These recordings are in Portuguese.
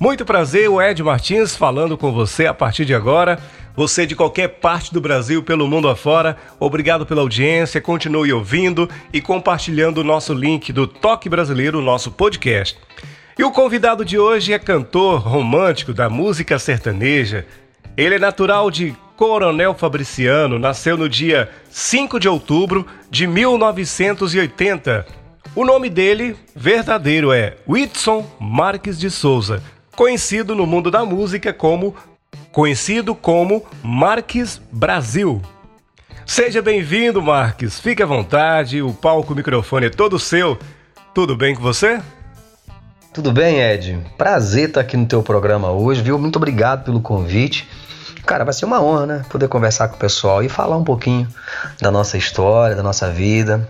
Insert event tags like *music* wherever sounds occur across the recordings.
Muito prazer, o Ed Martins falando com você a partir de agora. Você de qualquer parte do Brasil, pelo mundo afora, obrigado pela audiência, continue ouvindo e compartilhando o nosso link do Toque Brasileiro, nosso podcast. E o convidado de hoje é cantor romântico da música sertaneja. Ele é natural de Coronel Fabriciano, nasceu no dia 5 de outubro de 1980. O nome dele verdadeiro é Whitson Marques de Souza conhecido no mundo da música como conhecido como Marques Brasil. Seja bem-vindo, Marques. Fique à vontade, o palco, o microfone é todo seu. Tudo bem com você? Tudo bem, Ed. Prazer estar aqui no teu programa hoje, viu? Muito obrigado pelo convite. Cara, vai ser uma honra, né? Poder conversar com o pessoal e falar um pouquinho da nossa história, da nossa vida,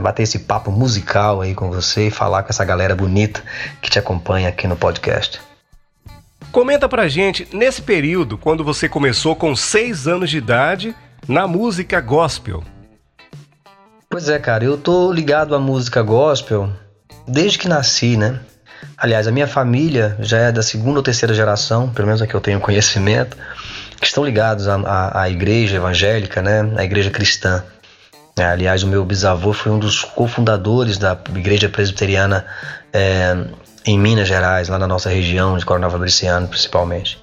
bater esse papo musical aí com você e falar com essa galera bonita que te acompanha aqui no podcast. Comenta pra gente, nesse período, quando você começou com 6 anos de idade na música gospel. Pois é, cara, eu tô ligado à música gospel desde que nasci, né? Aliás, a minha família já é da segunda ou terceira geração, pelo menos a que eu tenho conhecimento, que estão ligados à, à, à igreja evangélica, né? À igreja cristã. É, aliás, o meu bisavô foi um dos cofundadores da Igreja Presbiteriana é, em Minas Gerais, lá na nossa região de Coronel Fabriciano, principalmente.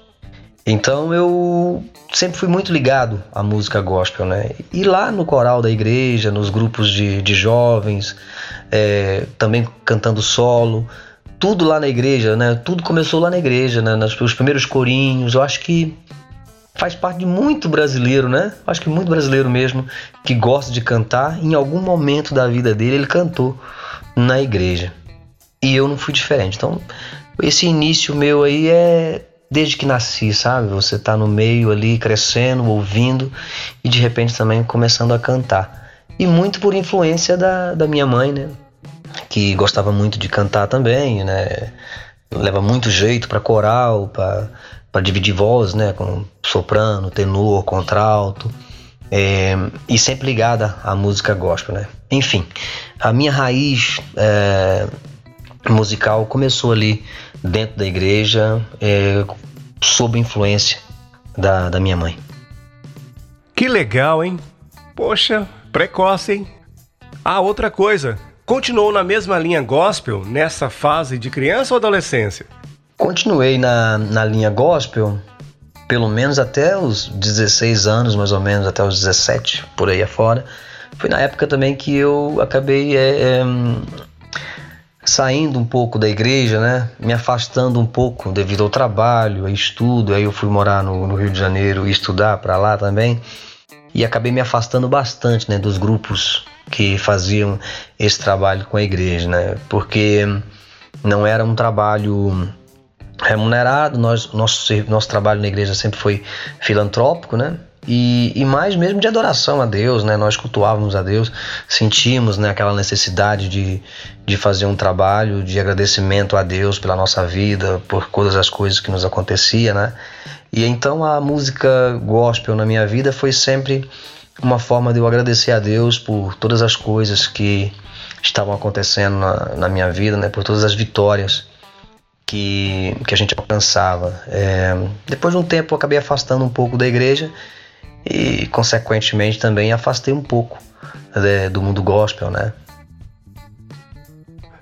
Então eu sempre fui muito ligado à música gospel, né? E lá no coral da igreja, nos grupos de, de jovens, é, também cantando solo, tudo lá na igreja, né? Tudo começou lá na igreja, né? Nos, os primeiros corinhos. Eu acho que faz parte de muito brasileiro, né? Acho que muito brasileiro mesmo que gosta de cantar. Em algum momento da vida dele, ele cantou na igreja. E eu não fui diferente. Então, esse início meu aí é desde que nasci, sabe? Você tá no meio ali, crescendo, ouvindo e de repente também começando a cantar. E muito por influência da, da minha mãe, né? Que gostava muito de cantar também, né? Leva muito jeito para coral, para para dividir voz, né, com soprano, tenor, contralto, é, e sempre ligada à música gospel, né. Enfim, a minha raiz é, musical começou ali dentro da igreja, é, sob influência da, da minha mãe. Que legal, hein? Poxa, precoce, hein? Ah, outra coisa, continuou na mesma linha gospel nessa fase de criança ou adolescência? Continuei na, na linha gospel pelo menos até os 16 anos, mais ou menos, até os 17, por aí afora. Foi na época também que eu acabei é, é, saindo um pouco da igreja, né? Me afastando um pouco devido ao trabalho, ao estudo. Aí eu fui morar no, no Rio de Janeiro e estudar para lá também. E acabei me afastando bastante, né, dos grupos que faziam esse trabalho com a igreja, né? Porque não era um trabalho remunerado. Nós, nosso, nosso trabalho na igreja sempre foi filantrópico, né? E, e, mais mesmo de adoração a Deus, né? Nós cultuávamos a Deus, sentimos né, aquela necessidade de, de fazer um trabalho de agradecimento a Deus pela nossa vida, por todas as coisas que nos acontecia, né? E então a música gospel na minha vida foi sempre uma forma de eu agradecer a Deus por todas as coisas que estavam acontecendo na, na minha vida, né? Por todas as vitórias que, que a gente alcançava. É, depois de um tempo eu acabei afastando um pouco da igreja e, consequentemente, também afastei um pouco né, do mundo gospel, né?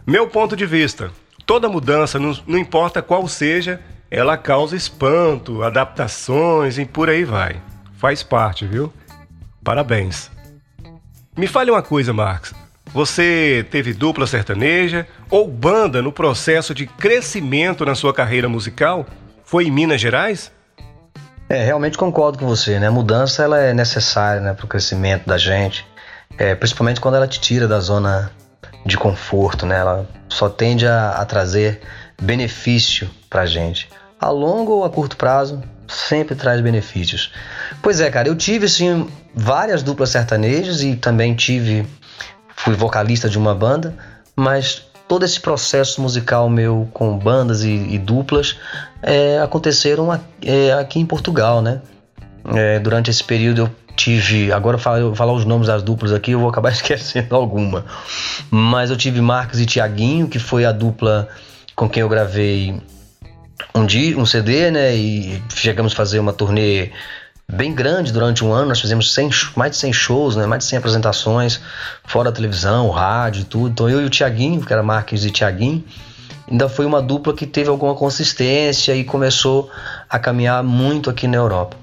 Meu ponto de vista, toda mudança, não, não importa qual seja, ela causa espanto, adaptações e por aí vai. Faz parte, viu? Parabéns. Me fale uma coisa, Marcos. Você teve dupla sertaneja ou banda no processo de crescimento na sua carreira musical? Foi em Minas Gerais? É, realmente concordo com você, né? A mudança ela é necessária né, para o crescimento da gente, é, principalmente quando ela te tira da zona de conforto, né? Ela só tende a, a trazer benefício para a gente. a longo ou a curto prazo, sempre traz benefícios. Pois é, cara, eu tive sim várias duplas sertanejas e também tive fui vocalista de uma banda, mas todo esse processo musical meu com bandas e, e duplas é, aconteceram é, aqui em Portugal, né? É, durante esse período eu tive, agora eu vou falar os nomes das duplas aqui, eu vou acabar *laughs* esquecendo alguma, mas eu tive Marcos e Tiaguinho, que foi a dupla com quem eu gravei um, dia, um CD, né? E chegamos a fazer uma turnê bem grande durante um ano. Nós fizemos 100, mais de 100 shows, né? mais de 100 apresentações, fora a televisão, rádio, tudo. Então eu e o Tiaguinho, que era Marques e Tiaguinho, ainda foi uma dupla que teve alguma consistência e começou a caminhar muito aqui na Europa.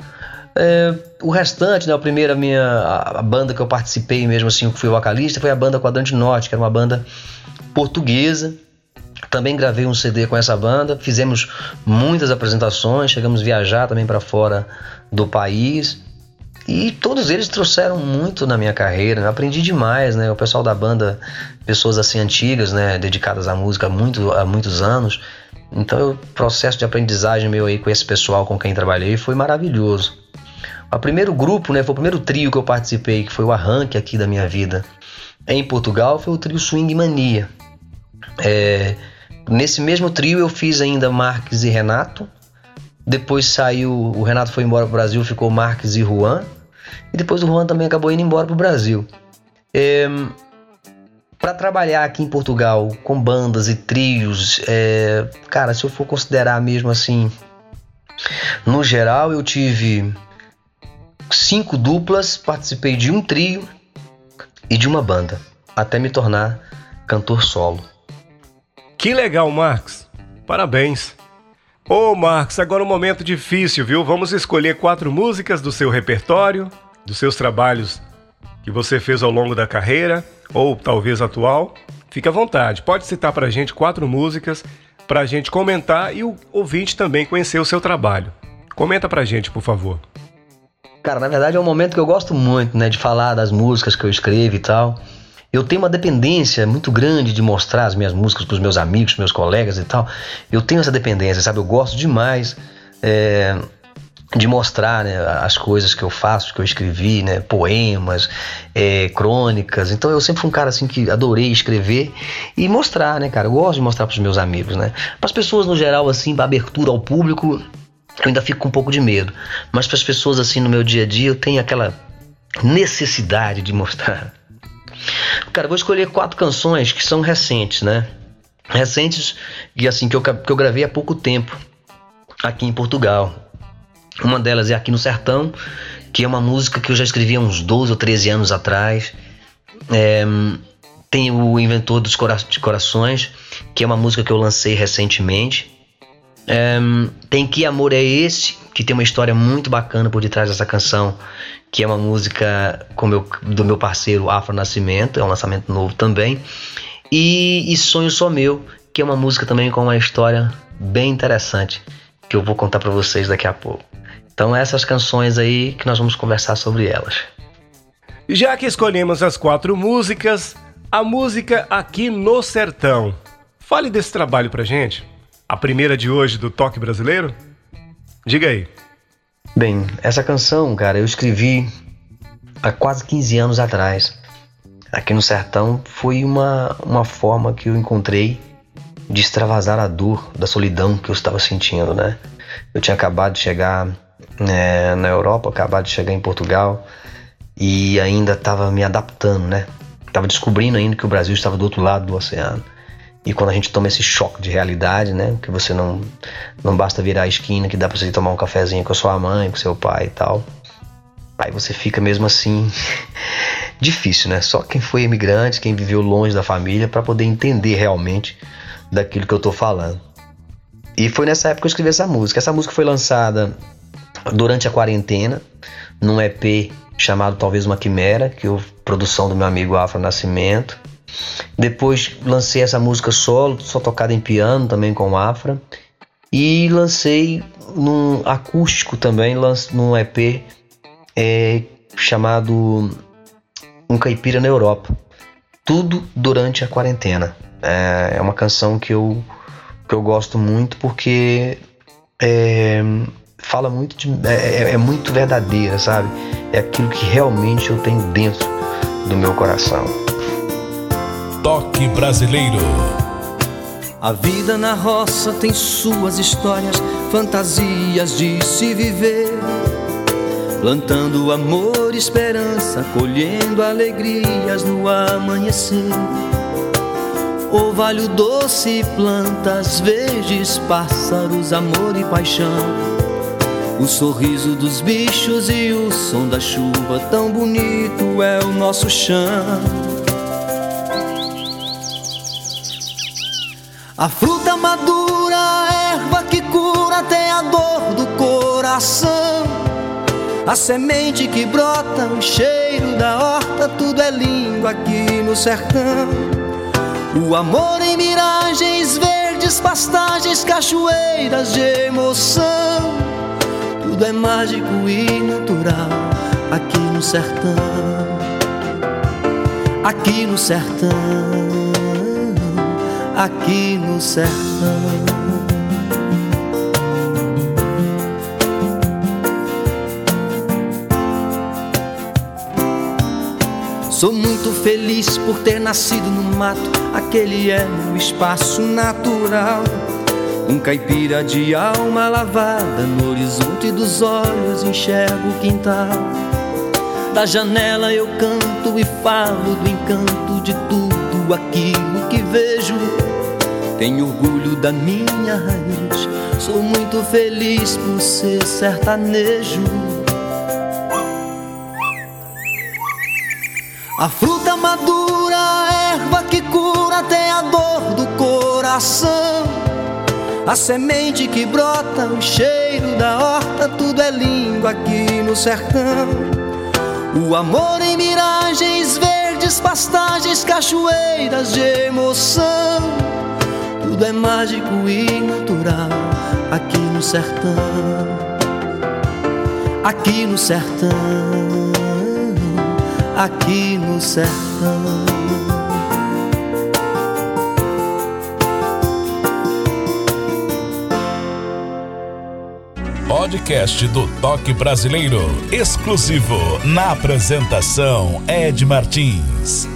É, o restante, né, a primeira minha a, a, banda que eu participei mesmo assim, que fui vocalista, foi a banda Quadrante Norte, que era uma banda portuguesa também gravei um CD com essa banda, fizemos muitas apresentações, chegamos a viajar também para fora do país. E todos eles trouxeram muito na minha carreira, né? aprendi demais, né? O pessoal da banda, pessoas assim antigas, né, dedicadas à música há, muito, há muitos anos. Então, o processo de aprendizagem meu aí com esse pessoal com quem trabalhei foi maravilhoso. O primeiro grupo, né, foi o primeiro trio que eu participei, que foi o arranque aqui da minha vida em Portugal, foi o trio Swing Mania. É, Nesse mesmo trio eu fiz ainda Marques e Renato. Depois saiu, o Renato foi embora para o Brasil, ficou Marques e Juan. E depois o Juan também acabou indo embora para o Brasil. É, para trabalhar aqui em Portugal com bandas e trios, é, cara, se eu for considerar mesmo assim, no geral eu tive cinco duplas, participei de um trio e de uma banda, até me tornar cantor solo. Que legal, Marcos. Parabéns. Ô, oh, Marcos, agora um momento difícil, viu? Vamos escolher quatro músicas do seu repertório, dos seus trabalhos que você fez ao longo da carreira, ou talvez atual. Fique à vontade, pode citar pra gente quatro músicas pra gente comentar e o ouvinte também conhecer o seu trabalho. Comenta pra gente, por favor. Cara, na verdade é um momento que eu gosto muito, né, de falar das músicas que eu escrevo e tal eu tenho uma dependência muito grande de mostrar as minhas músicas para os meus amigos, meus colegas e tal. Eu tenho essa dependência, sabe? Eu gosto demais é, de mostrar né, as coisas que eu faço, que eu escrevi, né? Poemas, é, crônicas. Então eu sempre fui um cara assim que adorei escrever e mostrar, né, cara? Eu gosto de mostrar para os meus amigos, né? Para as pessoas no geral, assim, para abertura ao público, eu ainda fico com um pouco de medo. Mas para as pessoas assim no meu dia a dia, eu tenho aquela necessidade de mostrar Cara, vou escolher quatro canções que são recentes, né? Recentes e assim que eu, que eu gravei há pouco tempo aqui em Portugal. Uma delas é Aqui no Sertão, que é uma música que eu já escrevi há uns 12 ou 13 anos atrás. É, tem o Inventor dos Cora Corações, que é uma música que eu lancei recentemente. É, tem Que Amor é Esse, que tem uma história muito bacana por detrás dessa canção, que é uma música meu, do meu parceiro Afro Nascimento, é um lançamento novo também. E, e Sonho Só Meu, que é uma música também com uma história bem interessante, que eu vou contar para vocês daqui a pouco. Então essas canções aí que nós vamos conversar sobre elas. Já que escolhemos as quatro músicas, a música Aqui no Sertão. Fale desse trabalho pra gente. A primeira de hoje do Toque Brasileiro? Diga aí. Bem, essa canção, cara, eu escrevi há quase 15 anos atrás. Aqui no sertão foi uma, uma forma que eu encontrei de extravasar a dor da solidão que eu estava sentindo, né? Eu tinha acabado de chegar né, na Europa, acabado de chegar em Portugal e ainda estava me adaptando, né? Tava descobrindo ainda que o Brasil estava do outro lado do oceano. E quando a gente toma esse choque de realidade, né? Que você não, não basta virar a esquina, que dá pra você tomar um cafezinho com a sua mãe, com seu pai e tal. Aí você fica mesmo assim *laughs* difícil, né? Só quem foi imigrante, quem viveu longe da família, para poder entender realmente daquilo que eu tô falando. E foi nessa época que eu escrevi essa música. Essa música foi lançada durante a quarentena, num EP chamado Talvez Uma Quimera, que é produção do meu amigo Afro Nascimento. Depois lancei essa música solo, só tocada em piano também com Afra. E lancei num acústico também, num EP é, chamado Um Caipira na Europa. Tudo durante a quarentena. É, é uma canção que eu, que eu gosto muito porque é, fala muito de, é, é, é muito verdadeira, sabe? É aquilo que realmente eu tenho dentro do meu coração. Toque brasileiro. A vida na roça tem suas histórias, fantasias de se viver. Plantando amor e esperança, colhendo alegrias no amanhecer. Orvalho doce, plantas verdes, pássaros, amor e paixão. O sorriso dos bichos e o som da chuva, tão bonito é o nosso chão. A fruta madura, a erva que cura, tem a dor do coração. A semente que brota, o cheiro da horta, tudo é lindo aqui no sertão. O amor em miragens verdes, pastagens, cachoeiras de emoção tudo é mágico e natural aqui no sertão. Aqui no sertão, aqui no sertão. Sou muito feliz por ter nascido no mato, aquele é meu espaço natural. Um caipira de alma lavada no horizonte dos olhos enxergo o quintal. Da janela eu canto e falo do encanto de tudo aquilo que vejo. Tenho orgulho da minha raiz, sou muito feliz por ser sertanejo. A fruta madura, a erva que cura, tem a dor do coração. A semente que brota, o cheiro da horta, tudo é lindo aqui no sertão. O amor em miragens verdes, pastagens, cachoeiras de emoção. Tudo é mágico e natural aqui no sertão. Aqui no sertão, aqui no sertão. Podcast do Toque Brasileiro, exclusivo na apresentação Ed Martins.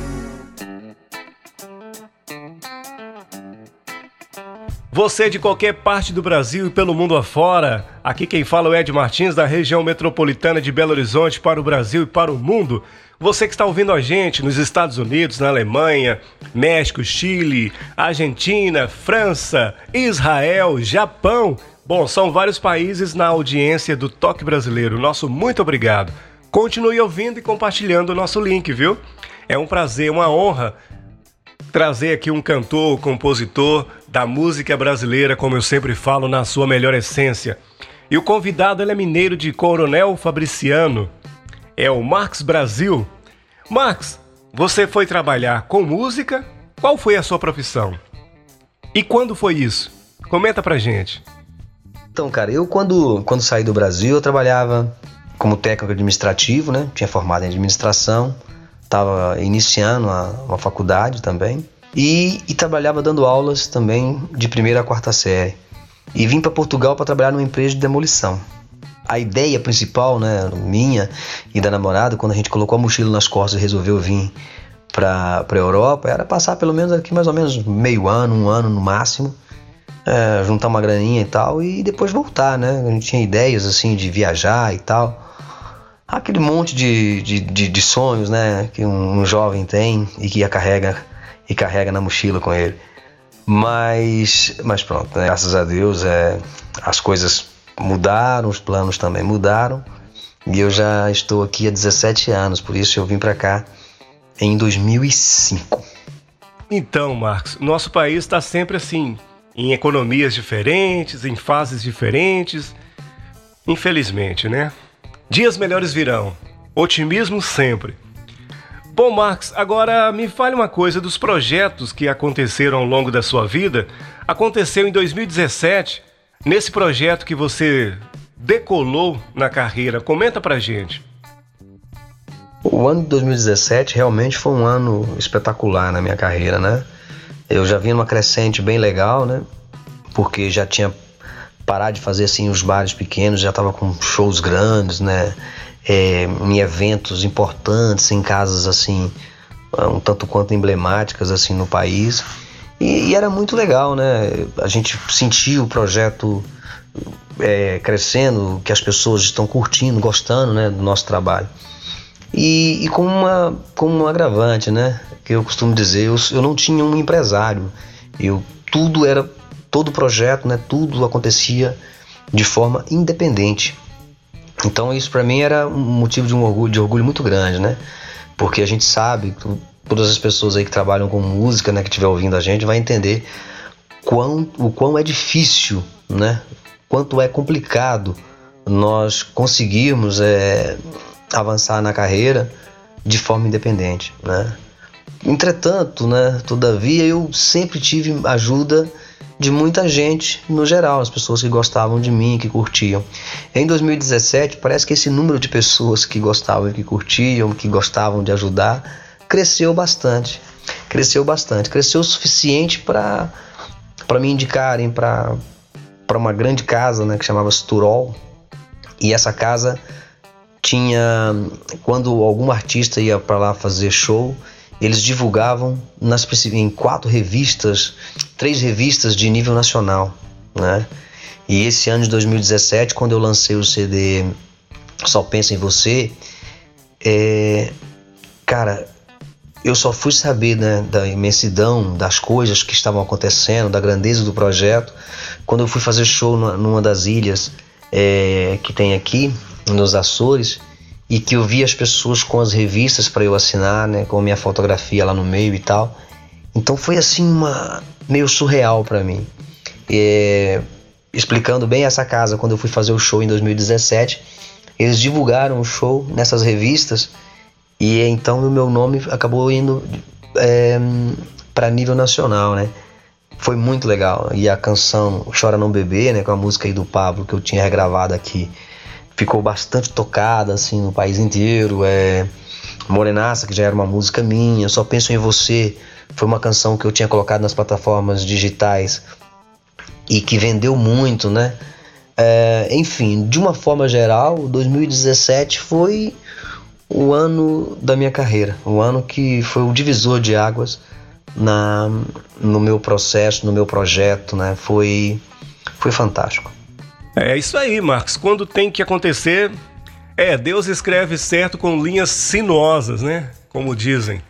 Você de qualquer parte do Brasil e pelo mundo afora, aqui quem fala é o Ed Martins, da região metropolitana de Belo Horizonte, para o Brasil e para o mundo. Você que está ouvindo a gente nos Estados Unidos, na Alemanha, México, Chile, Argentina, França, Israel, Japão, Bom, são vários países na audiência do Toque Brasileiro. Nosso muito obrigado. Continue ouvindo e compartilhando o nosso link, viu? É um prazer, uma honra trazer aqui um cantor, compositor da música brasileira, como eu sempre falo, na sua melhor essência. E o convidado é mineiro de Coronel Fabriciano, é o Marx Brasil. Marx, você foi trabalhar com música? Qual foi a sua profissão? E quando foi isso? Comenta pra gente. Então, cara, eu quando, quando saí do Brasil, eu trabalhava como técnico administrativo, né? Tinha formado em administração, estava iniciando uma, uma, faculdade também e, e, trabalhava dando aulas também de primeira a quarta série. E vim para Portugal para trabalhar numa empresa de demolição. A ideia principal, né, minha e da namorada, quando a gente colocou a mochila nas costas e resolveu vir para a Europa, era passar pelo menos aqui mais ou menos meio ano, um ano no máximo é, juntar uma graninha e tal e depois voltar, né? A gente tinha ideias assim de viajar e tal. Aquele monte de, de, de, de sonhos, né? Que um, um, jovem tem e que a carrega e carrega na mochila com ele. Mas, mas pronto, né? graças a Deus é, as coisas mudaram, os planos também mudaram. E eu já estou aqui há 17 anos, por isso eu vim para cá em 2005. Então, Marcos, nosso país está sempre assim, em economias diferentes, em fases diferentes. Infelizmente, né? Dias melhores virão. Otimismo sempre. Bom, Marx, agora me fale uma coisa dos projetos que aconteceram ao longo da sua vida. Aconteceu em 2017, nesse projeto que você decolou na carreira. Comenta pra gente. O ano de 2017 realmente foi um ano espetacular na minha carreira, né? Eu já vinha numa crescente bem legal, né? Porque já tinha parar de fazer assim os bares pequenos, já estava com shows grandes, né? É, em eventos importantes, em casas assim, um tanto quanto emblemáticas assim no país. E, e era muito legal, né? A gente sentia o projeto é, crescendo, que as pessoas estão curtindo, gostando né, do nosso trabalho. E, e como, uma, como um agravante, né? Que eu costumo dizer, eu, eu não tinha um empresário. Eu, tudo era, todo projeto, né? Tudo acontecia de forma independente. Então isso para mim era um motivo de um orgulho, de orgulho muito grande, né? Porque a gente sabe, todas as pessoas aí que trabalham com música, né, que estiver ouvindo a gente, vai entender quão, o quão é difícil, né? Quanto é complicado nós conseguirmos é, avançar na carreira de forma independente, né? Entretanto, né, todavia, eu sempre tive ajuda de muita gente no geral, as pessoas que gostavam de mim, que curtiam. Em 2017, parece que esse número de pessoas que gostavam, que curtiam, que gostavam de ajudar, cresceu bastante. Cresceu bastante, cresceu o suficiente para para me indicarem para para uma grande casa, né, que chamava Turol. E essa casa tinha quando algum artista ia para lá fazer show, eles divulgavam nas em quatro revistas, três revistas de nível nacional, né? E esse ano de 2017, quando eu lancei o CD Só Pensa em Você, é, cara, eu só fui saber né, da imensidão das coisas que estavam acontecendo, da grandeza do projeto, quando eu fui fazer show numa das ilhas é, que tem aqui, nos Açores e que eu vi as pessoas com as revistas para eu assinar, né, com minha fotografia lá no meio e tal. Então foi assim uma meio surreal para mim. É, explicando bem essa casa, quando eu fui fazer o show em 2017, eles divulgaram o show nessas revistas e então o meu nome acabou indo é, para nível nacional, né? Foi muito legal. E a canção Chora Não Beber, né, com a música aí do Pablo que eu tinha regravado aqui, ficou bastante tocada assim no país inteiro. É Morenaça, que já era uma música minha, Só Penso em Você, foi uma canção que eu tinha colocado nas plataformas digitais e que vendeu muito, né? É, enfim, de uma forma geral, 2017 foi o ano da minha carreira, o ano que foi o divisor de águas na, no meu processo, no meu projeto, né? Foi, foi fantástico. É isso aí, Marcos. Quando tem que acontecer, é, Deus escreve certo com linhas sinuosas, né? Como dizem.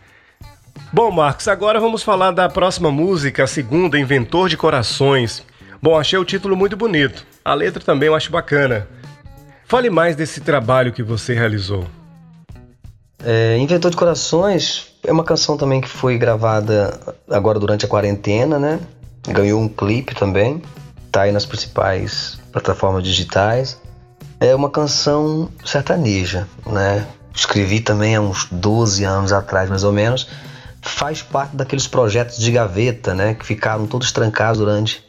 Bom, Marcos, agora vamos falar da próxima música, a segunda, Inventor de Corações. Bom, achei o título muito bonito. A letra também eu acho bacana. Fale mais desse trabalho que você realizou. É, Inventor de Corações é uma canção também que foi gravada agora durante a quarentena, né? Ganhou um clipe também. Tá aí nas principais plataformas digitais. É uma canção sertaneja, né? Escrevi também há uns 12 anos atrás, mais ou menos. Faz parte daqueles projetos de gaveta, né? Que ficaram todos trancados durante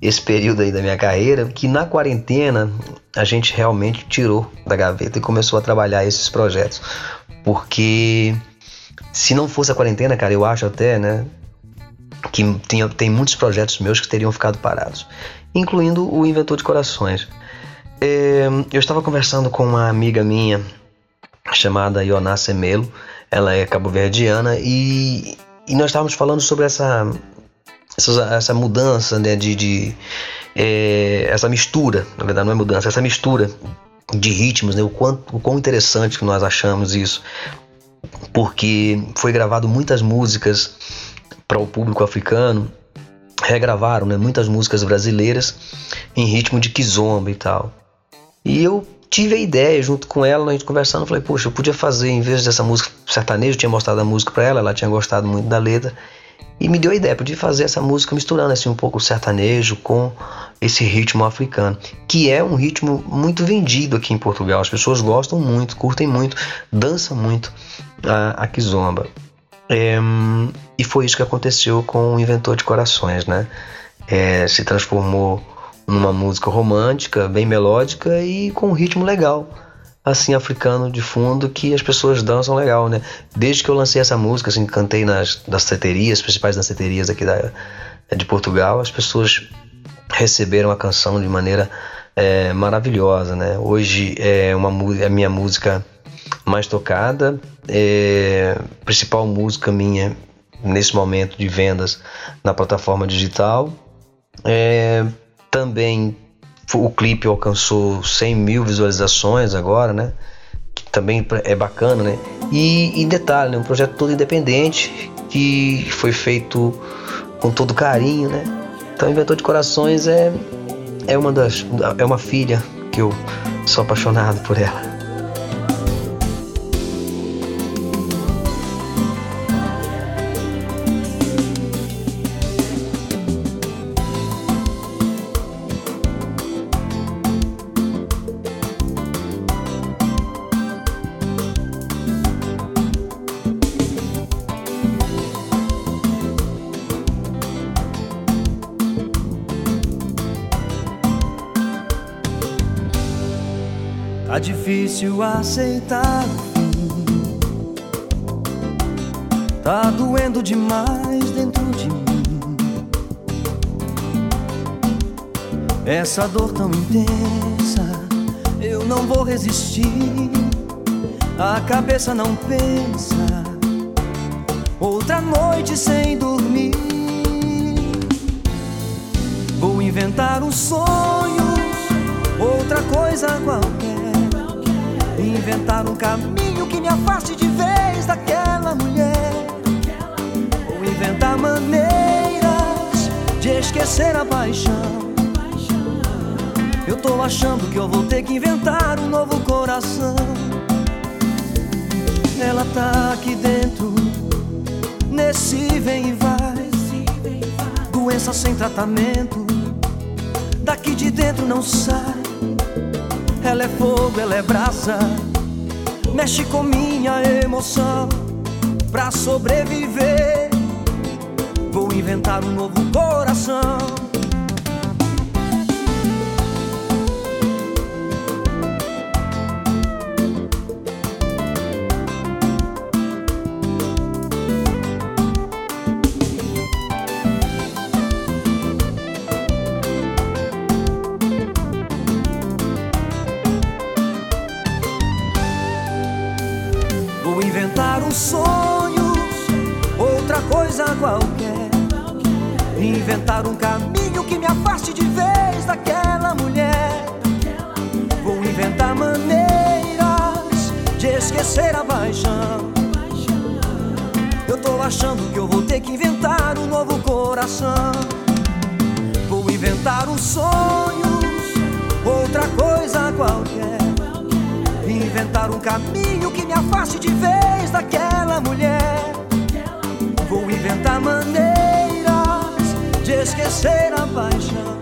esse período aí da minha carreira, que na quarentena a gente realmente tirou da gaveta e começou a trabalhar esses projetos. Porque se não fosse a quarentena, cara, eu acho até, né? Que tem, tem muitos projetos meus que teriam ficado parados incluindo o Inventor de Corações. É, eu estava conversando com uma amiga minha chamada Ioná Semelo, ela é cabo-verdiana, e, e nós estávamos falando sobre essa, essa, essa mudança né, de, de é, essa mistura, na verdade não é mudança, essa mistura de ritmos, né, o, quanto, o quão interessante que nós achamos isso, porque foi gravado muitas músicas para o público africano regravaram né, muitas músicas brasileiras em ritmo de kizomba e tal. E eu tive a ideia, junto com ela, a gente conversando, falei, poxa, eu podia fazer, em vez dessa música sertaneja, eu tinha mostrado a música para ela, ela tinha gostado muito da letra, e me deu a ideia, podia fazer essa música misturando assim um pouco o sertanejo com esse ritmo africano, que é um ritmo muito vendido aqui em Portugal. As pessoas gostam muito, curtem muito, dançam muito a, a kizomba. É, e foi isso que aconteceu com o Inventor de Corações, né? É, se transformou numa música romântica, bem melódica e com um ritmo legal, assim africano de fundo que as pessoas dançam legal, né? Desde que eu lancei essa música, assim, cantei nas danceterias, principais danceterias aqui da, de Portugal, as pessoas receberam a canção de maneira é, maravilhosa, né? Hoje é uma é a minha música mais tocada, é, principal música minha nesse momento de vendas na plataforma digital. É, também o clipe alcançou 100 mil visualizações agora, né? Que também é bacana, né? E, e detalhe, né? um projeto todo independente que foi feito com todo carinho, né? Então, Inventor de Corações é é uma das é uma filha que eu sou apaixonado por ela. Difícil aceitar. Tá doendo demais dentro de mim. Essa dor tão intensa Eu não vou resistir. A cabeça não pensa. Outra noite sem dormir. Vou inventar um sonho Outra coisa qualquer Inventar um caminho que me afaste de vez daquela mulher. Ou inventar maneiras de esquecer a paixão. Eu tô achando que eu vou ter que inventar um novo coração. Ela tá aqui dentro, nesse vem e vai. Doença sem tratamento, daqui de dentro não sai. Ela é fogo, ela é brasa, mexe com minha emoção. Pra sobreviver, vou inventar um novo coração. Qualquer. Inventar um caminho que me afaste de vez daquela mulher. Vou inventar maneiras de esquecer a paixão. Eu tô achando que eu vou ter que inventar um novo coração. Vou inventar um sonho, outra coisa qualquer. Inventar um caminho que me afaste de vez daquela mulher. Maneiras de esquecer a paixão.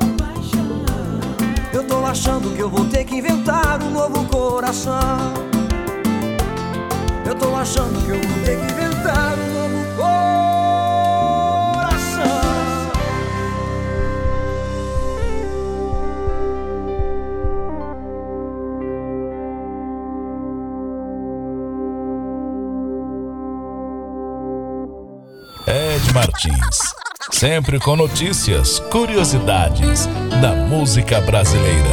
Eu tô achando que eu vou ter que inventar um novo coração. Eu tô achando que eu vou ter que inventar um Ed Martins. Sempre com notícias, curiosidades da música brasileira.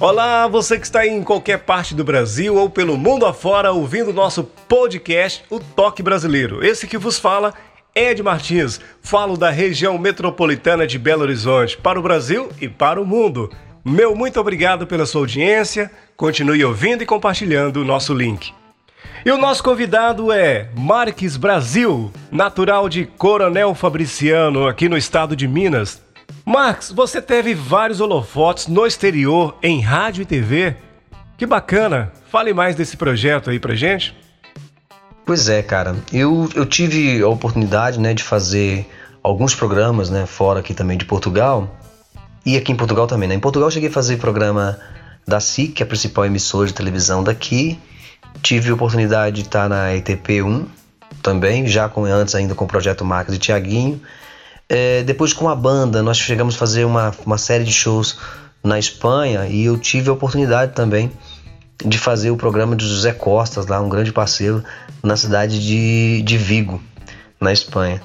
Olá, você que está em qualquer parte do Brasil ou pelo mundo afora ouvindo nosso podcast, O Toque Brasileiro. Esse que vos fala é Ed Martins. Falo da região metropolitana de Belo Horizonte para o Brasil e para o mundo. Meu muito obrigado pela sua audiência. Continue ouvindo e compartilhando o nosso link. E o nosso convidado é Marques Brasil, natural de Coronel Fabriciano, aqui no estado de Minas. Marques, você teve vários holofotes no exterior, em rádio e TV. Que bacana! Fale mais desse projeto aí pra gente. Pois é, cara. Eu, eu tive a oportunidade né, de fazer alguns programas né, fora aqui também de Portugal. E aqui em Portugal também, né? Em Portugal eu cheguei a fazer programa da SIC, que é a principal emissora de televisão daqui. Tive a oportunidade de estar na ETP1 também, já com antes ainda com o Projeto Marcos e Tiaguinho. É, depois com a banda, nós chegamos a fazer uma, uma série de shows na Espanha e eu tive a oportunidade também de fazer o programa de José Costas, lá um grande parceiro, na cidade de, de Vigo, na Espanha.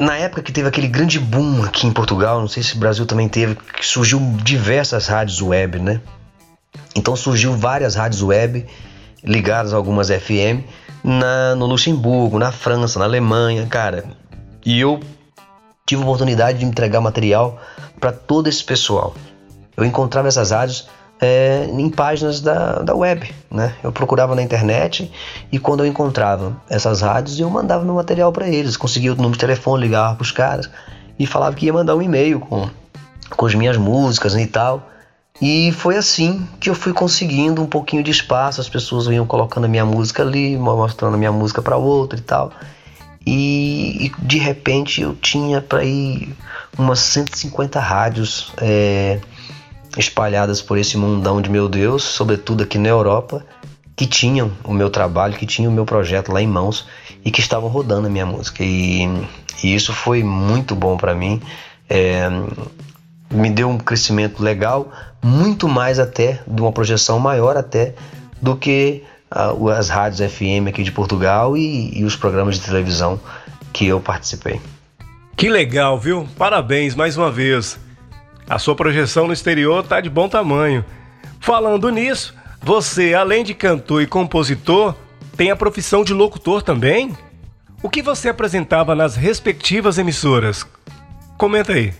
Na época que teve aquele grande boom aqui em Portugal, não sei se o Brasil também teve, que surgiu diversas rádios web, né? Então surgiu várias rádios web ligadas a algumas FM na, no Luxemburgo, na França, na Alemanha, cara. E eu tive a oportunidade de entregar material para todo esse pessoal. Eu encontrava essas rádios é, em páginas da, da web, né? Eu procurava na internet e quando eu encontrava essas rádios, eu mandava meu material para eles. Conseguia o número de telefone, ligava para os caras e falava que ia mandar um e-mail com, com as minhas músicas e tal. E foi assim que eu fui conseguindo um pouquinho de espaço. As pessoas vinham colocando a minha música ali, mostrando a minha música para outra e tal. E, e, de repente eu tinha para ir umas 150 rádios é, espalhadas por esse mundão de meu Deus, sobretudo aqui na Europa, que tinham o meu trabalho, que tinham o meu projeto lá em mãos e que estavam rodando a minha música. E, e isso foi muito bom para mim. É, me deu um crescimento legal, muito mais até, de uma projeção maior até do que as rádios FM aqui de Portugal e, e os programas de televisão que eu participei. Que legal, viu? Parabéns mais uma vez. A sua projeção no exterior tá de bom tamanho. Falando nisso, você, além de cantor e compositor, tem a profissão de locutor também? O que você apresentava nas respectivas emissoras? Comenta aí.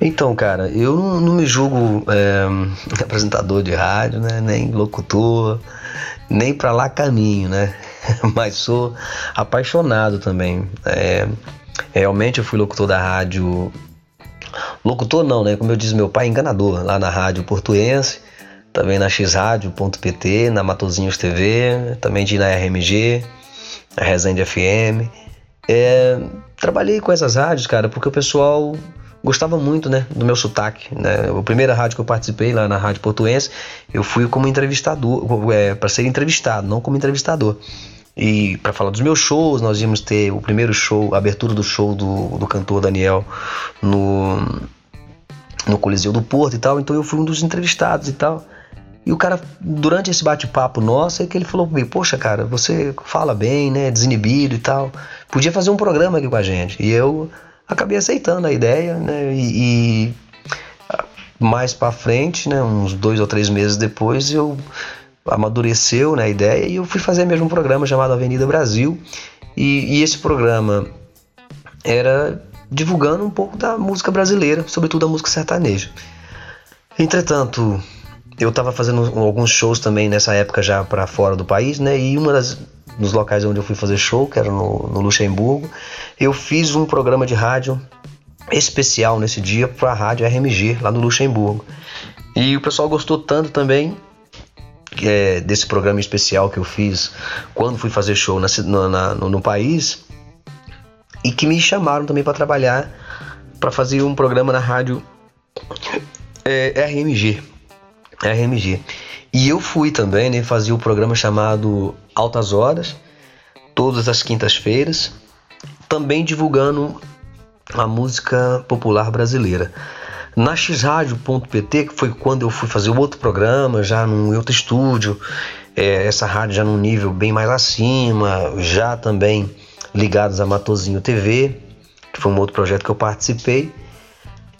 Então, cara, eu não, não me julgo é, *laughs* apresentador de rádio, né? Nem locutor, nem para lá caminho, né? *laughs* Mas sou apaixonado também. É, realmente eu fui locutor da rádio Locutor não, né? Como eu disse meu pai, enganador, lá na rádio portuense, também na xradio.pt, na Matozinhos TV, também de na RMG, na Resende FM. É, trabalhei com essas rádios, cara, porque o pessoal gostava muito, né, do meu sotaque, né? A primeira rádio que eu participei lá na Rádio Portuense, eu fui como entrevistador, é, para ser entrevistado, não como entrevistador. E para falar dos meus shows, nós íamos ter o primeiro show, a abertura do show do, do cantor Daniel no, no Coliseu do Porto e tal. Então eu fui um dos entrevistados e tal. E o cara, durante esse bate-papo nosso, é que ele falou comigo: Poxa, cara, você fala bem, né? Desinibido e tal. Podia fazer um programa aqui com a gente. E eu acabei aceitando a ideia, né? E, e mais para frente, né? Uns dois ou três meses depois, eu amadureceu né, a ideia e eu fui fazer mesmo um programa chamado Avenida Brasil. E, e esse programa era divulgando um pouco da música brasileira, sobretudo a música sertaneja. Entretanto, eu estava fazendo alguns shows também nessa época já para fora do país, né? E uma das nos locais onde eu fui fazer show, que era no, no Luxemburgo, eu fiz um programa de rádio especial nesse dia para a rádio RMG lá no Luxemburgo. E o pessoal gostou tanto também é, desse programa especial que eu fiz quando fui fazer show na, na, no, no país e que me chamaram também para trabalhar para fazer um programa na rádio é, RMG. RMG. E eu fui também, né, o um programa chamado Altas Horas, todas as quintas-feiras, também divulgando a música popular brasileira. Na xradio.pt, que foi quando eu fui fazer outro programa, já num outro estúdio, é, essa rádio já num nível bem mais acima, já também ligados a Matozinho TV, que foi um outro projeto que eu participei.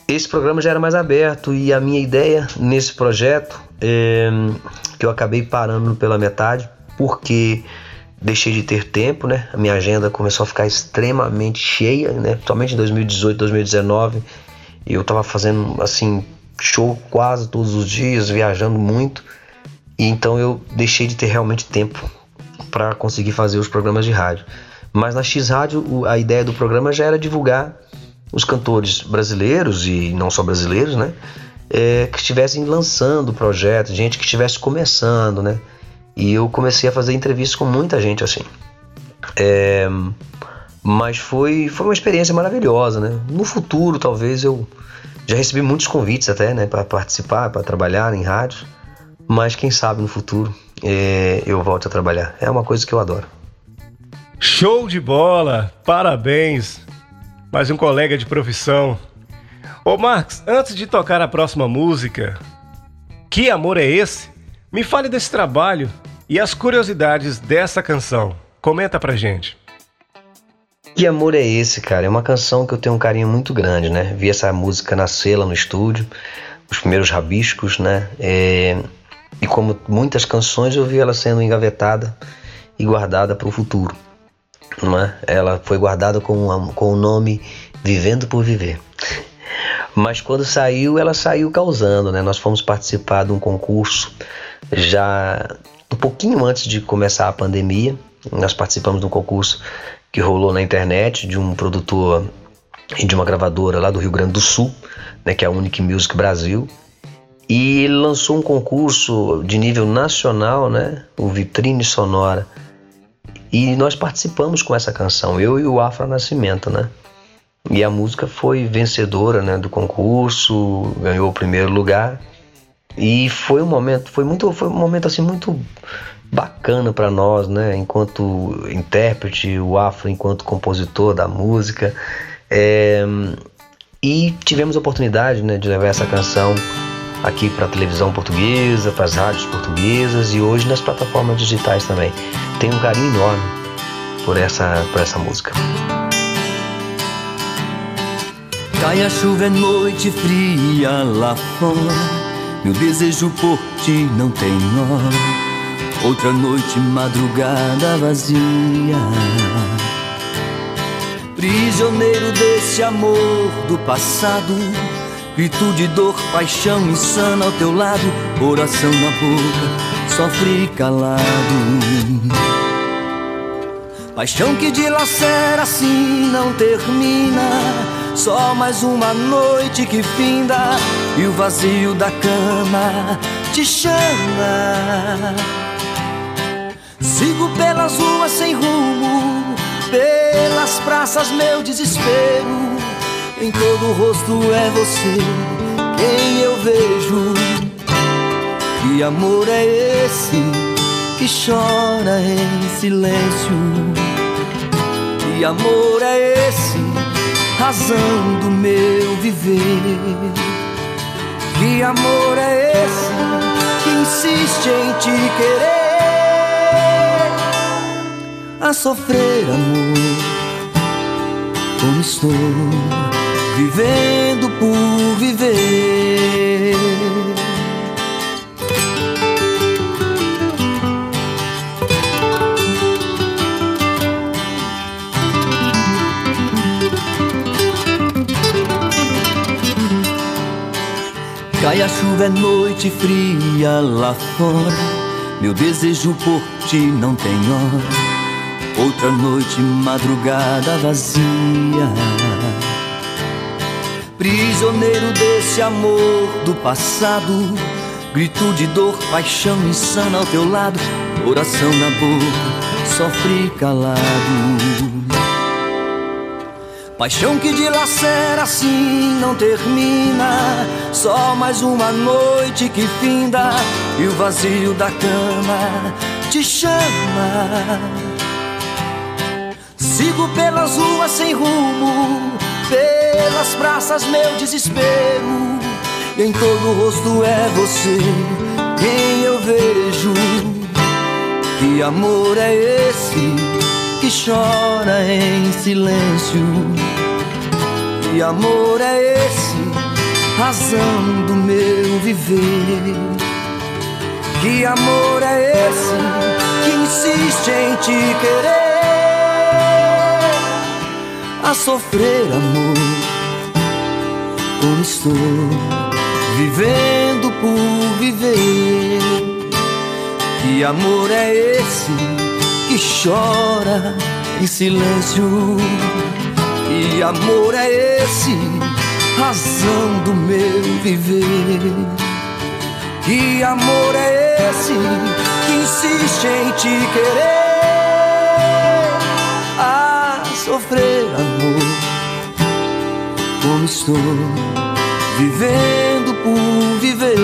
Esse programa já era mais aberto e a minha ideia nesse projeto, é, que eu acabei parando pela metade, porque deixei de ter tempo, né? A minha agenda começou a ficar extremamente cheia, né? Somente em 2018, 2019 eu tava fazendo assim show quase todos os dias, viajando muito. E então eu deixei de ter realmente tempo para conseguir fazer os programas de rádio. Mas na X Rádio a ideia do programa já era divulgar os cantores brasileiros e não só brasileiros, né? É, que estivessem lançando projetos, gente que estivesse começando, né? E eu comecei a fazer entrevistas com muita gente assim. É, mas foi, foi uma experiência maravilhosa, né? No futuro, talvez eu já recebi muitos convites até, né, para participar, para trabalhar em rádio. Mas quem sabe no futuro é, eu volte a trabalhar. É uma coisa que eu adoro. Show de bola! Parabéns! Mais um colega de profissão. Ô Marcos, antes de tocar a próxima música, que amor é esse? Me fale desse trabalho e as curiosidades dessa canção. Comenta pra gente. Que amor é esse, cara? É uma canção que eu tenho um carinho muito grande, né? Vi essa música nascer lá no estúdio, os primeiros rabiscos, né? É... E como muitas canções, eu vi ela sendo engavetada e guardada para o futuro. Não é? Ela foi guardada com, com o nome Vivendo por Viver. Mas quando saiu, ela saiu causando, né? Nós fomos participar de um concurso já um pouquinho antes de começar a pandemia. Nós participamos de um concurso que rolou na internet de um produtor e de uma gravadora lá do Rio Grande do Sul, né, que é a Unique Music Brasil. E ele lançou um concurso de nível nacional, né, o Vitrine Sonora. E nós participamos com essa canção, eu e o Afro Nascimento, né? E a música foi vencedora, né, do concurso, ganhou o primeiro lugar. E foi um momento, foi muito, foi um momento assim muito bacana para nós, né? Enquanto intérprete, o Afro enquanto compositor da música. É, e tivemos a oportunidade né, de levar essa canção aqui para a televisão portuguesa, para as rádios portuguesas e hoje nas plataformas digitais também. Tenho um carinho enorme por essa, por essa música. Cai a chuva, é noite fria lá fora. Meu desejo por ti não tem hora Outra noite, madrugada vazia. Prisioneiro desse amor do passado. Grito de dor, paixão insana ao teu lado. Coração na boca, sofre calado. Paixão que dilacera assim não termina. Só mais uma noite que finda e o vazio da cama te chama. Sigo pelas ruas sem rumo, pelas praças meu desespero. Em todo rosto é você quem eu vejo. Que amor é esse que chora em silêncio? Que amor é esse, razão do meu viver? Que amor é esse que insiste em te querer? A sofrer amor. Como estou vivendo por viver. Cai a chuva, é noite fria lá fora. Meu desejo por ti não tem hora. Outra noite, madrugada vazia. Prisioneiro desse amor do passado. Grito de dor, paixão insana ao teu lado. Coração na boca, sofre calado. Paixão que dilacera assim não termina. Só mais uma noite que finda. E o vazio da cama te chama. Sigo pelas ruas sem rumo, pelas praças meu desespero. E em todo o rosto é você quem eu vejo. Que amor é esse que chora em silêncio? Que amor é esse, razão do meu viver? Que amor é esse que insiste em te querer? A sofrer amor. Como estou vivendo por viver. Que amor é esse que chora em silêncio? Que amor é esse, razão do meu viver? Que amor é esse que insiste em te querer? sofrer amor. Como estou vivendo por viver.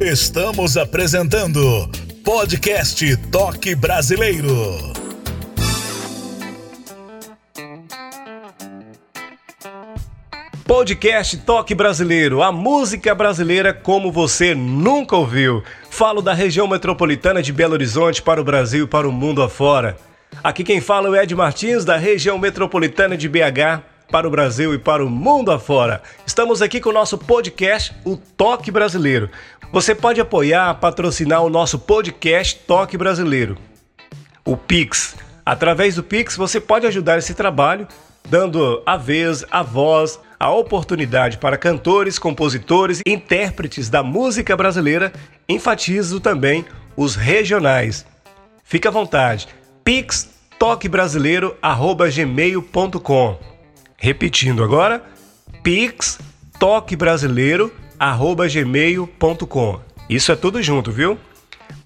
Estamos apresentando Podcast Toque Brasileiro. Podcast Toque Brasileiro, a música brasileira como você nunca ouviu. Falo da região metropolitana de Belo Horizonte para o Brasil e para o mundo afora. Aqui quem fala é o Ed Martins, da região metropolitana de BH, para o Brasil e para o mundo afora. Estamos aqui com o nosso podcast, o Toque Brasileiro. Você pode apoiar, patrocinar o nosso podcast Toque Brasileiro. O Pix. Através do Pix você pode ajudar esse trabalho, dando a vez, a voz, a oportunidade para cantores, compositores e intérpretes da música brasileira, enfatizo também os regionais. Fique à vontade. pixtoquebrasileiro@gmail.com. Repetindo agora, pixtoquebrasileiro@gmail.com. Isso é tudo junto, viu?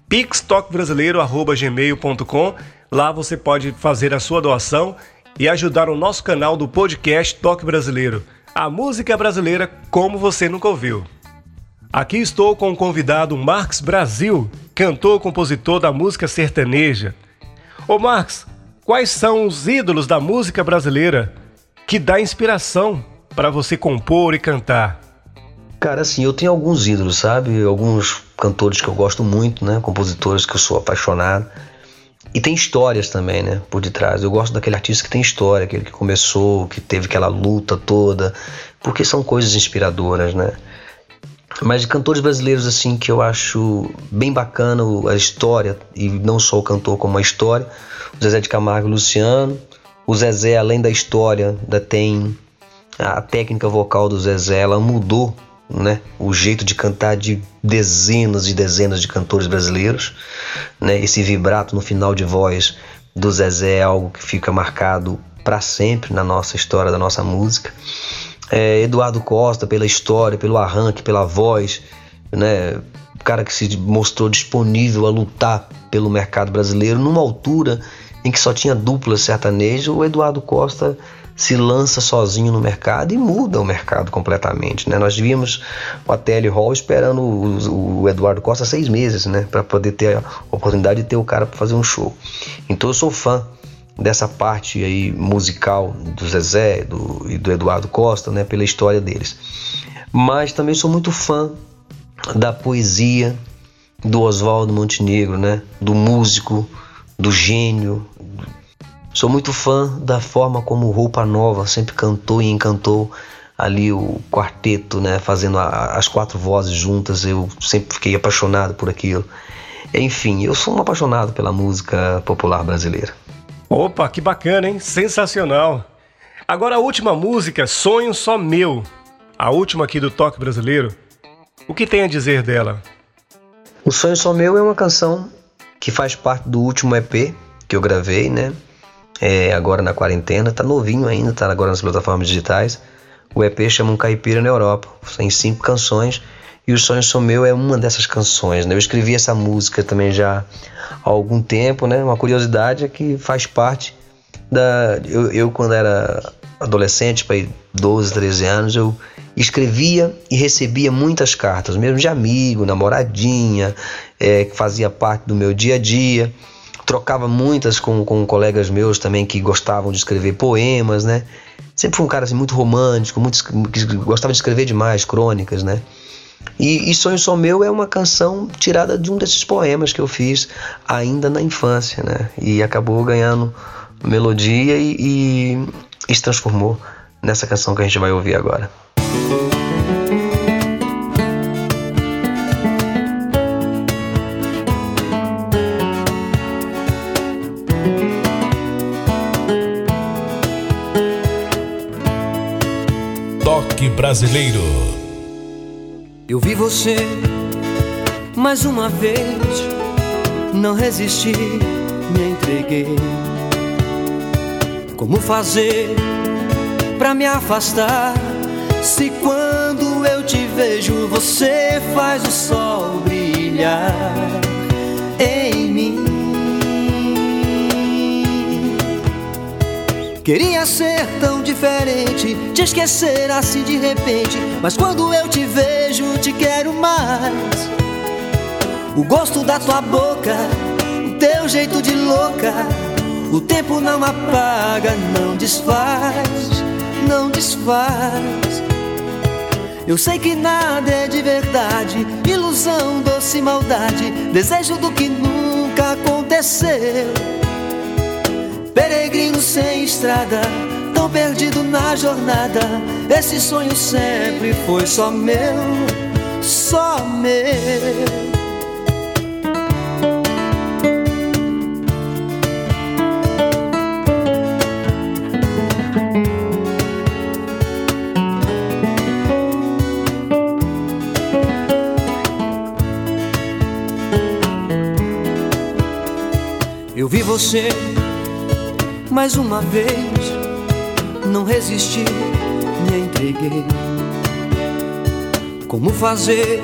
pixtoquebrasileiro@gmail.com. Lá você pode fazer a sua doação e ajudar o nosso canal do podcast Toque Brasileiro a música brasileira como você nunca ouviu. Aqui estou com o convidado Marx Brasil, cantor compositor da música sertaneja. Ô Marx, quais são os ídolos da música brasileira que dá inspiração para você compor e cantar? Cara, assim, eu tenho alguns ídolos, sabe? Alguns cantores que eu gosto muito, né? Compositores que eu sou apaixonado. E tem histórias também, né, por detrás. Eu gosto daquele artista que tem história, aquele que começou, que teve aquela luta toda, porque são coisas inspiradoras, né? Mas de cantores brasileiros assim que eu acho bem bacana a história e não só o cantor como a história, o Zezé de Camargo e Luciano. O Zezé, além da história, ainda tem a técnica vocal do Zezé, ela mudou né, o jeito de cantar de dezenas e dezenas de cantores brasileiros, né, esse vibrato no final de voz do Zezé é algo que fica marcado para sempre na nossa história da nossa música. É, Eduardo Costa pela história, pelo arranque, pela voz, né, o cara que se mostrou disponível a lutar pelo mercado brasileiro numa altura em que só tinha dupla sertaneja, o Eduardo Costa se lança sozinho no mercado e muda o mercado completamente. Né? Nós vimos o Ateli Hall esperando o, o, Eduardo Costa seis meses né? para poder ter a oportunidade de ter o cara para fazer um show. Então eu sou fã dessa parte aí musical do Zezé do, e do Eduardo Costa, né? pela história deles. Mas também sou muito fã da poesia do Oswaldo Montenegro, né? do músico, do gênio, Sou muito fã da forma como Roupa Nova sempre cantou e encantou ali o quarteto, né, fazendo a, as quatro vozes juntas. Eu sempre fiquei apaixonado por aquilo. Enfim, eu sou um apaixonado pela música popular brasileira. Opa, que bacana, hein? Sensacional. Agora a última música, Sonho Só Meu. A última aqui do toque brasileiro. O que tem a dizer dela? O Sonho Só Meu é uma canção que faz parte do último EP que eu gravei, né? É, agora na quarentena, tá novinho ainda, tá agora nas plataformas digitais. O EP chama Um Caipira na Europa, tem cinco canções e O Sonho Sou Meu é uma dessas canções. Né? Eu escrevi essa música também já há algum tempo, né? Uma curiosidade é que faz parte da. Eu, eu quando era adolescente, para 12, 13 anos, eu escrevia e recebia muitas cartas, mesmo de amigo, namoradinha, é, que fazia parte do meu dia a dia trocava muitas com, com colegas meus também que gostavam de escrever poemas, né? Sempre fui um cara assim, muito romântico, muito, gostava de escrever demais, crônicas, né? E, e Sonho Só Meu é uma canção tirada de um desses poemas que eu fiz ainda na infância, né? E acabou ganhando melodia e, e, e se transformou nessa canção que a gente vai ouvir agora. Brasileiro. Eu vi você mais uma vez, não resisti, me entreguei. Como fazer para me afastar? Se quando eu te vejo, você faz o sol brilhar em mim. Queria ser tão diferente, te esquecer assim de repente. Mas quando eu te vejo, te quero mais. o gosto da tua boca, o teu jeito de louca. O tempo não apaga, não desfaz, não desfaz. Eu sei que nada é de verdade, ilusão, doce maldade, desejo do que nunca aconteceu. Peregrino sem estrada, tão perdido na jornada. Esse sonho sempre foi só meu, só meu. Eu vi você mais uma vez, não resisti, me entreguei. Como fazer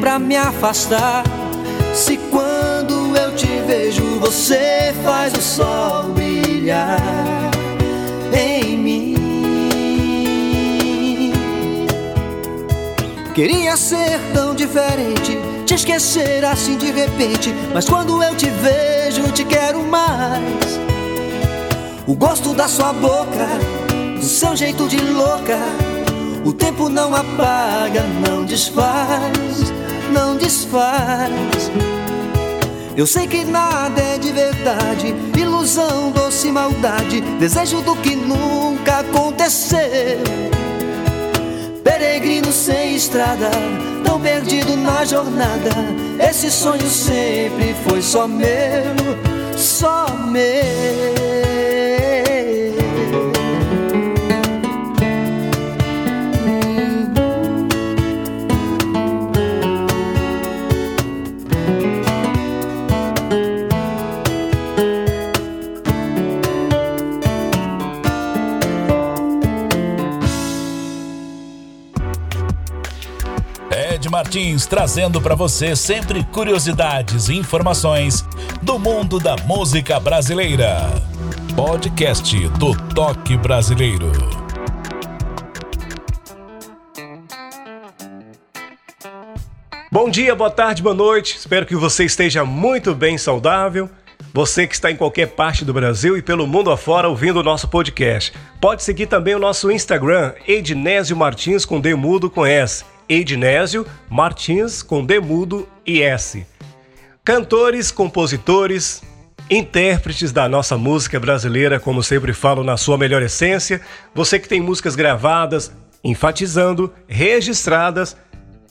pra me afastar? Se quando eu te vejo, você faz o sol brilhar em mim. Queria ser tão diferente, te esquecer assim de repente, mas quando eu te vejo, te quero mais. O gosto da sua boca, do seu jeito de louca. O tempo não apaga, não desfaz, não desfaz. Eu sei que nada é de verdade, ilusão, doce maldade, desejo do que nunca aconteceu. Peregrino sem estrada, tão perdido na jornada. Esse sonho sempre foi só meu, só meu. Martins trazendo para você sempre curiosidades e informações do mundo da música brasileira. Podcast do Toque Brasileiro. Bom dia, boa tarde, boa noite. Espero que você esteja muito bem saudável. Você que está em qualquer parte do Brasil e pelo mundo afora ouvindo o nosso podcast. Pode seguir também o nosso Instagram, Ednésio Martins com D mudo com S. Ednésio Martins com Demudo e S. Cantores, compositores, intérpretes da nossa música brasileira, como sempre falo, na sua melhor essência. Você que tem músicas gravadas, enfatizando, registradas,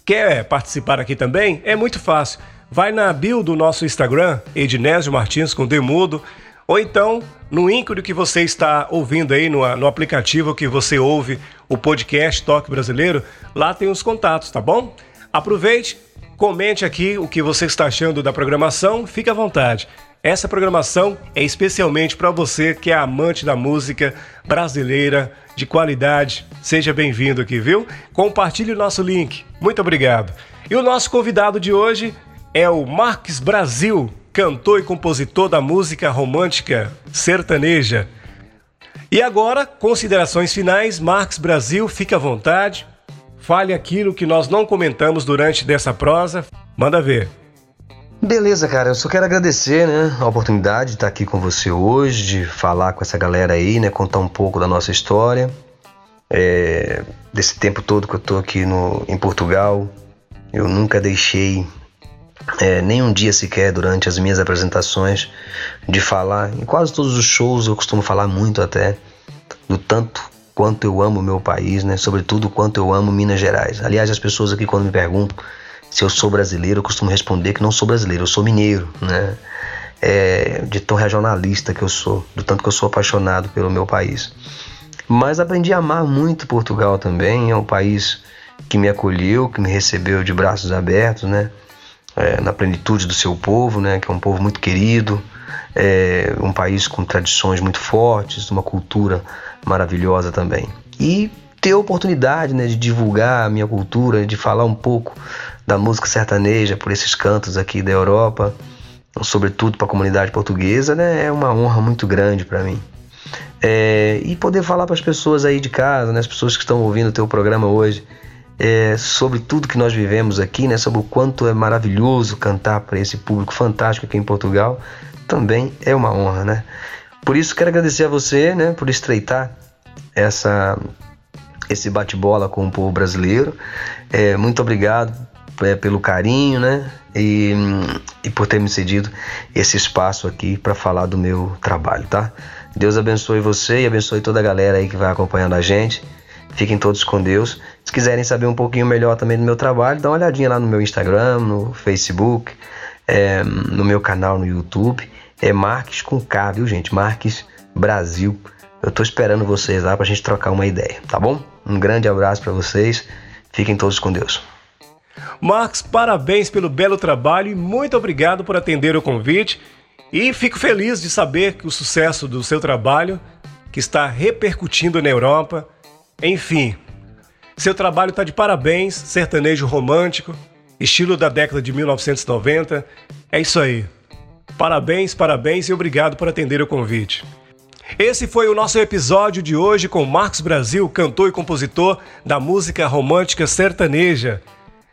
quer participar aqui também? É muito fácil. Vai na bio do nosso Instagram, Ednésio Martins com Demudo, ou então no íncone que você está ouvindo aí, no, no aplicativo que você ouve o podcast Toque Brasileiro, lá tem os contatos, tá bom? Aproveite, comente aqui o que você está achando da programação, fique à vontade. Essa programação é especialmente para você que é amante da música brasileira de qualidade. Seja bem-vindo aqui, viu? Compartilhe o nosso link. Muito obrigado. E o nosso convidado de hoje é o Marques Brasil, cantor e compositor da música romântica sertaneja. E agora, considerações finais, Marcos Brasil, fique à vontade. Fale aquilo que nós não comentamos durante dessa prosa. Manda ver. Beleza, cara. Eu só quero agradecer, né, a oportunidade de estar aqui com você hoje, de falar com essa galera aí, né, contar um pouco da nossa história, é, desse tempo todo que eu tô aqui no, em Portugal. Eu nunca deixei é, nem um dia sequer durante as minhas apresentações de falar. Em quase todos os shows eu costumo falar muito até do tanto quanto eu amo meu país, né? Sobretudo quanto eu amo Minas Gerais. Aliás, as pessoas aqui quando me perguntam se eu sou brasileiro, eu costumo responder que não sou brasileiro, eu sou mineiro, né? É, de tão regionalista que eu sou, do tanto que eu sou apaixonado pelo meu país. Mas aprendi a amar muito Portugal também, é um país que me acolheu, que me recebeu de braços abertos, né? É, na plenitude do seu povo, né, que é um povo muito querido, é um país com tradições muito fortes, uma cultura maravilhosa também. E ter a oportunidade né, de divulgar a minha cultura, de falar um pouco da música sertaneja por esses cantos aqui da Europa, sobretudo para a comunidade portuguesa, né, é uma honra muito grande para mim. É, e poder falar para as pessoas aí de casa, né, as pessoas que estão ouvindo o teu programa hoje, é, sobre tudo que nós vivemos aqui, né? Sobre o quanto é maravilhoso cantar para esse público fantástico aqui em Portugal, também é uma honra, né? Por isso quero agradecer a você, né? Por estreitar essa esse bate-bola com o povo brasileiro. É, muito obrigado é, pelo carinho, né? E, e por ter me cedido esse espaço aqui para falar do meu trabalho, tá? Deus abençoe você e abençoe toda a galera aí que vai acompanhando a gente. Fiquem todos com Deus. Se quiserem saber um pouquinho melhor também do meu trabalho, dá uma olhadinha lá no meu Instagram, no Facebook, é, no meu canal no YouTube. É Marques com K, viu gente? Marques Brasil. Eu tô esperando vocês lá pra gente trocar uma ideia, tá bom? Um grande abraço para vocês. Fiquem todos com Deus. Marcos, parabéns pelo belo trabalho e muito obrigado por atender o convite. E fico feliz de saber que o sucesso do seu trabalho, que está repercutindo na Europa, enfim, seu trabalho está de parabéns, sertanejo romântico, estilo da década de 1990. É isso aí. Parabéns, parabéns e obrigado por atender o convite. Esse foi o nosso episódio de hoje com Marcos Brasil, cantor e compositor da música romântica sertaneja.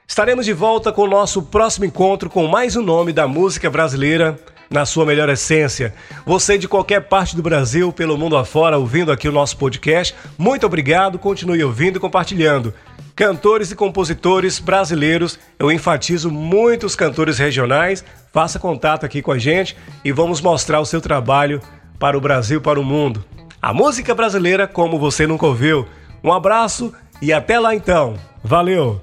Estaremos de volta com o nosso próximo encontro com mais um nome da música brasileira na sua melhor essência. Você de qualquer parte do Brasil, pelo mundo afora, ouvindo aqui o nosso podcast, muito obrigado, continue ouvindo e compartilhando. Cantores e compositores brasileiros, eu enfatizo muitos cantores regionais, faça contato aqui com a gente e vamos mostrar o seu trabalho para o Brasil, para o mundo. A música brasileira como você nunca ouviu. Um abraço e até lá então. Valeu!